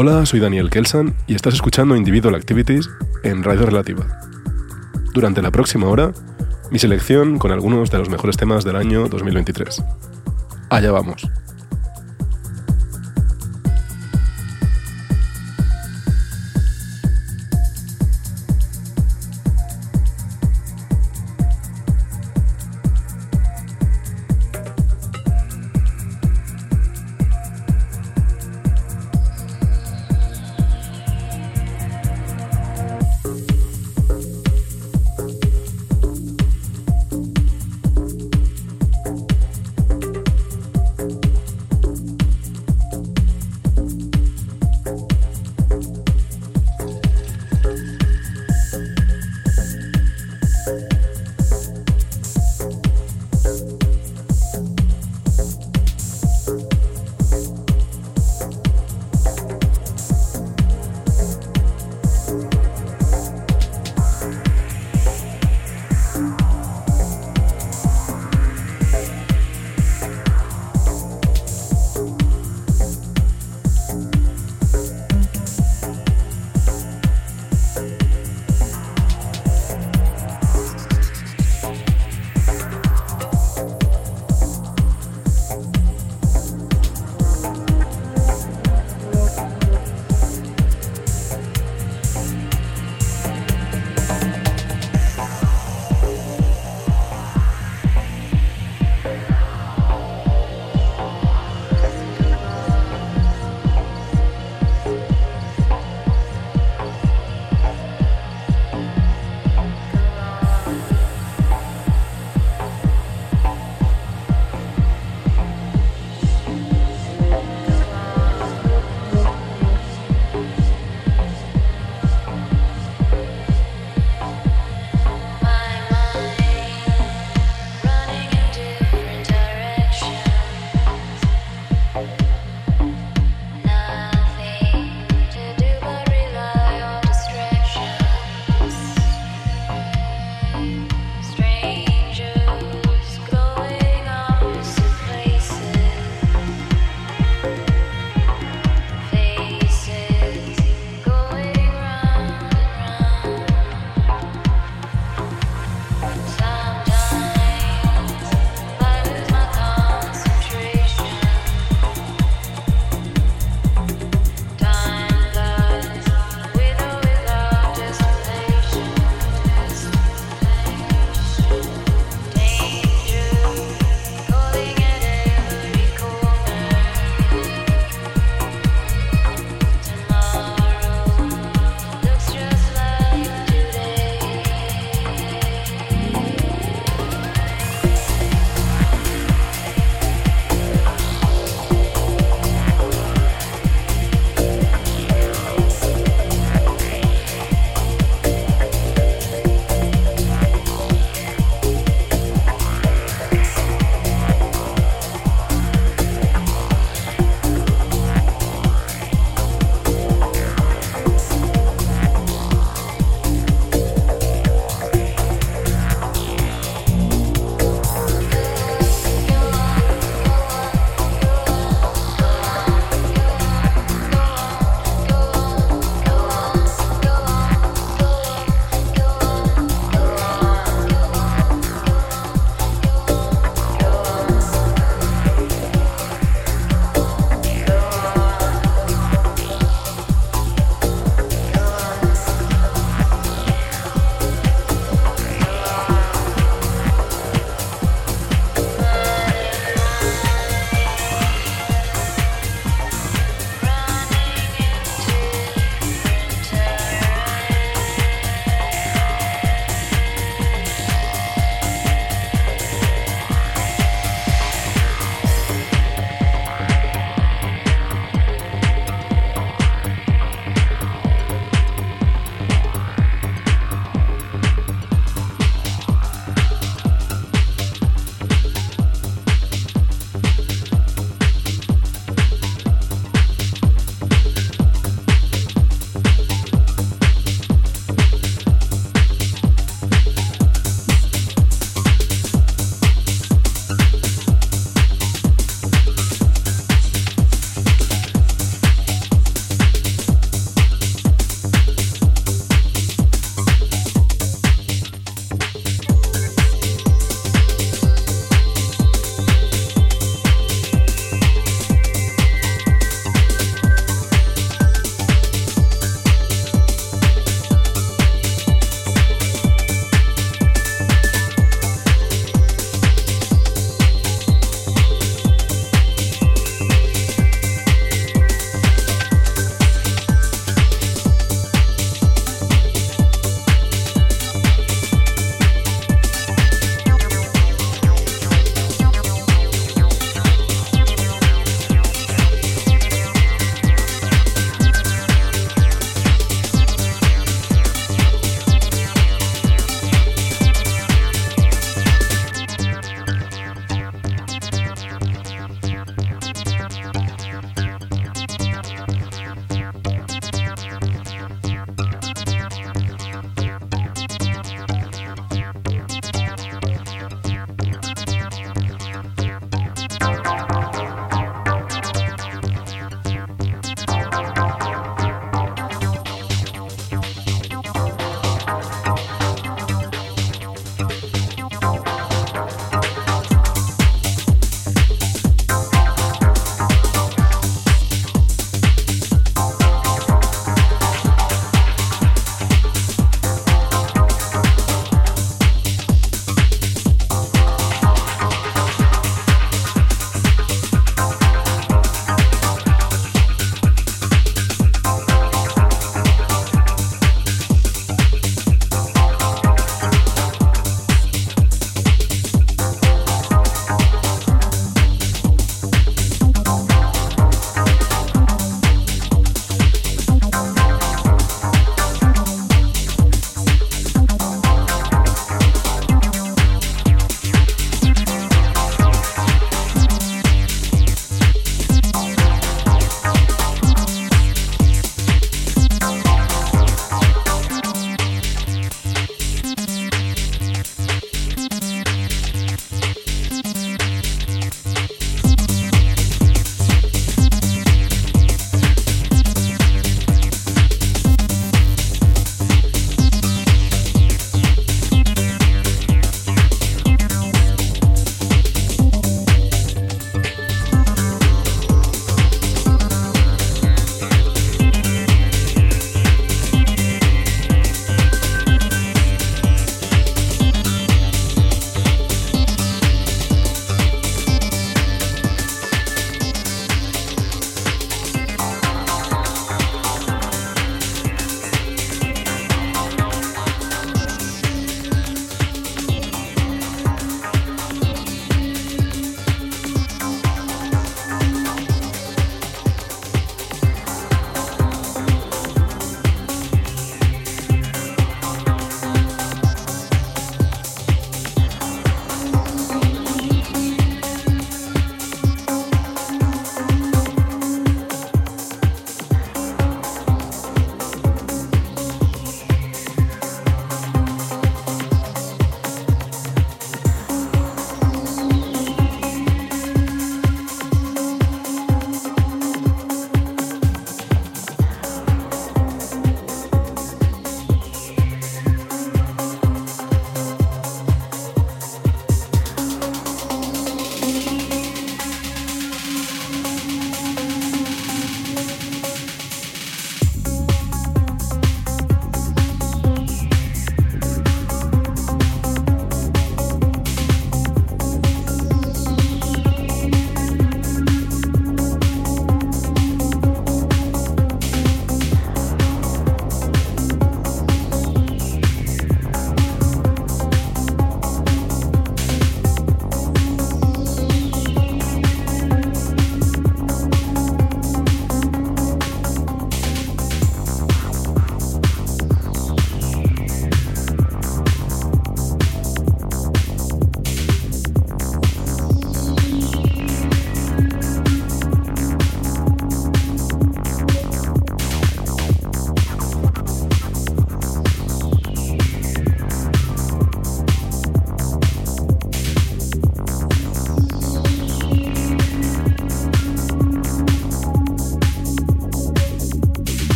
Hola, soy Daniel Kelsan y estás escuchando Individual Activities en Radio Relativa. Durante la próxima hora, mi selección con algunos de los mejores temas del año 2023. Allá vamos.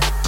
Bye.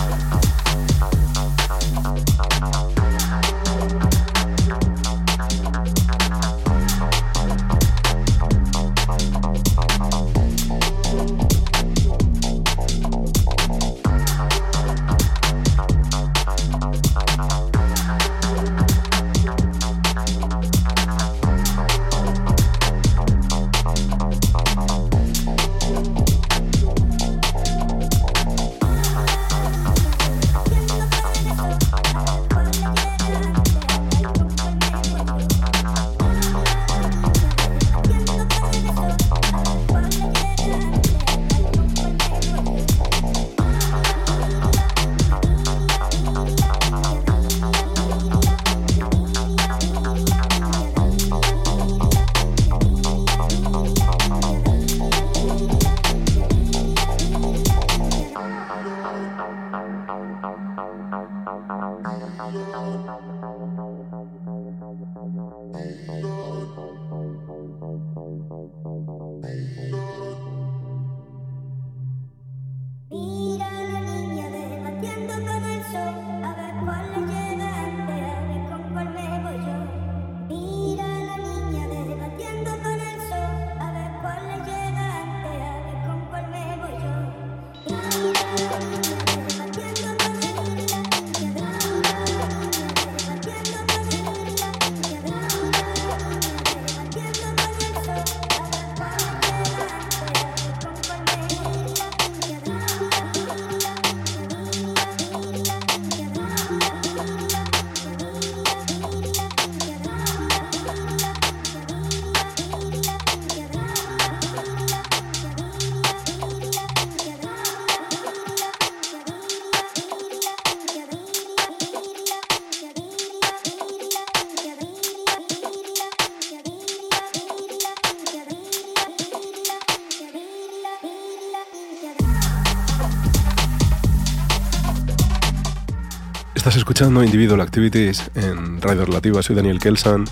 Escuchando Individual Activities en Radio Relativa. Soy Daniel Kelsan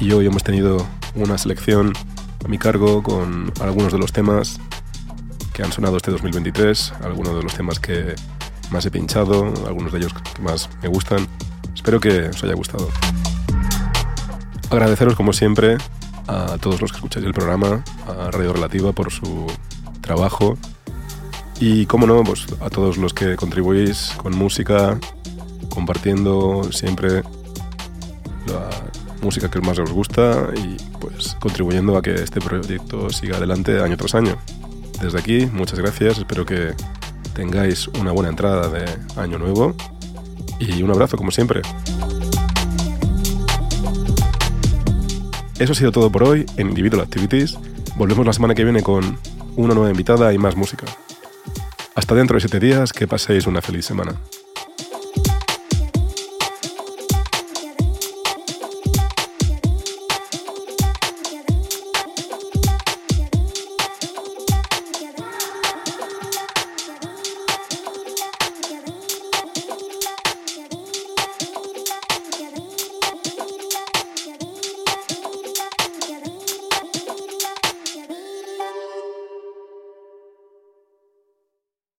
y hoy hemos tenido una selección a mi cargo con algunos de los temas que han sonado este 2023, algunos de los temas que más he pinchado, algunos de ellos que más me gustan. Espero que os haya gustado. Agradeceros como siempre a todos los que escucháis el programa, a Radio Relativa por su trabajo y, como no, pues a todos los que contribuís con música, compartiendo siempre la música que más os gusta y pues contribuyendo a que este proyecto siga adelante año tras año. Desde aquí, muchas gracias, espero que tengáis una buena entrada de año nuevo y un abrazo como siempre. Eso ha sido todo por hoy en Individual Activities. Volvemos la semana que viene con una nueva invitada y más música. Hasta dentro de siete días, que paséis una feliz semana.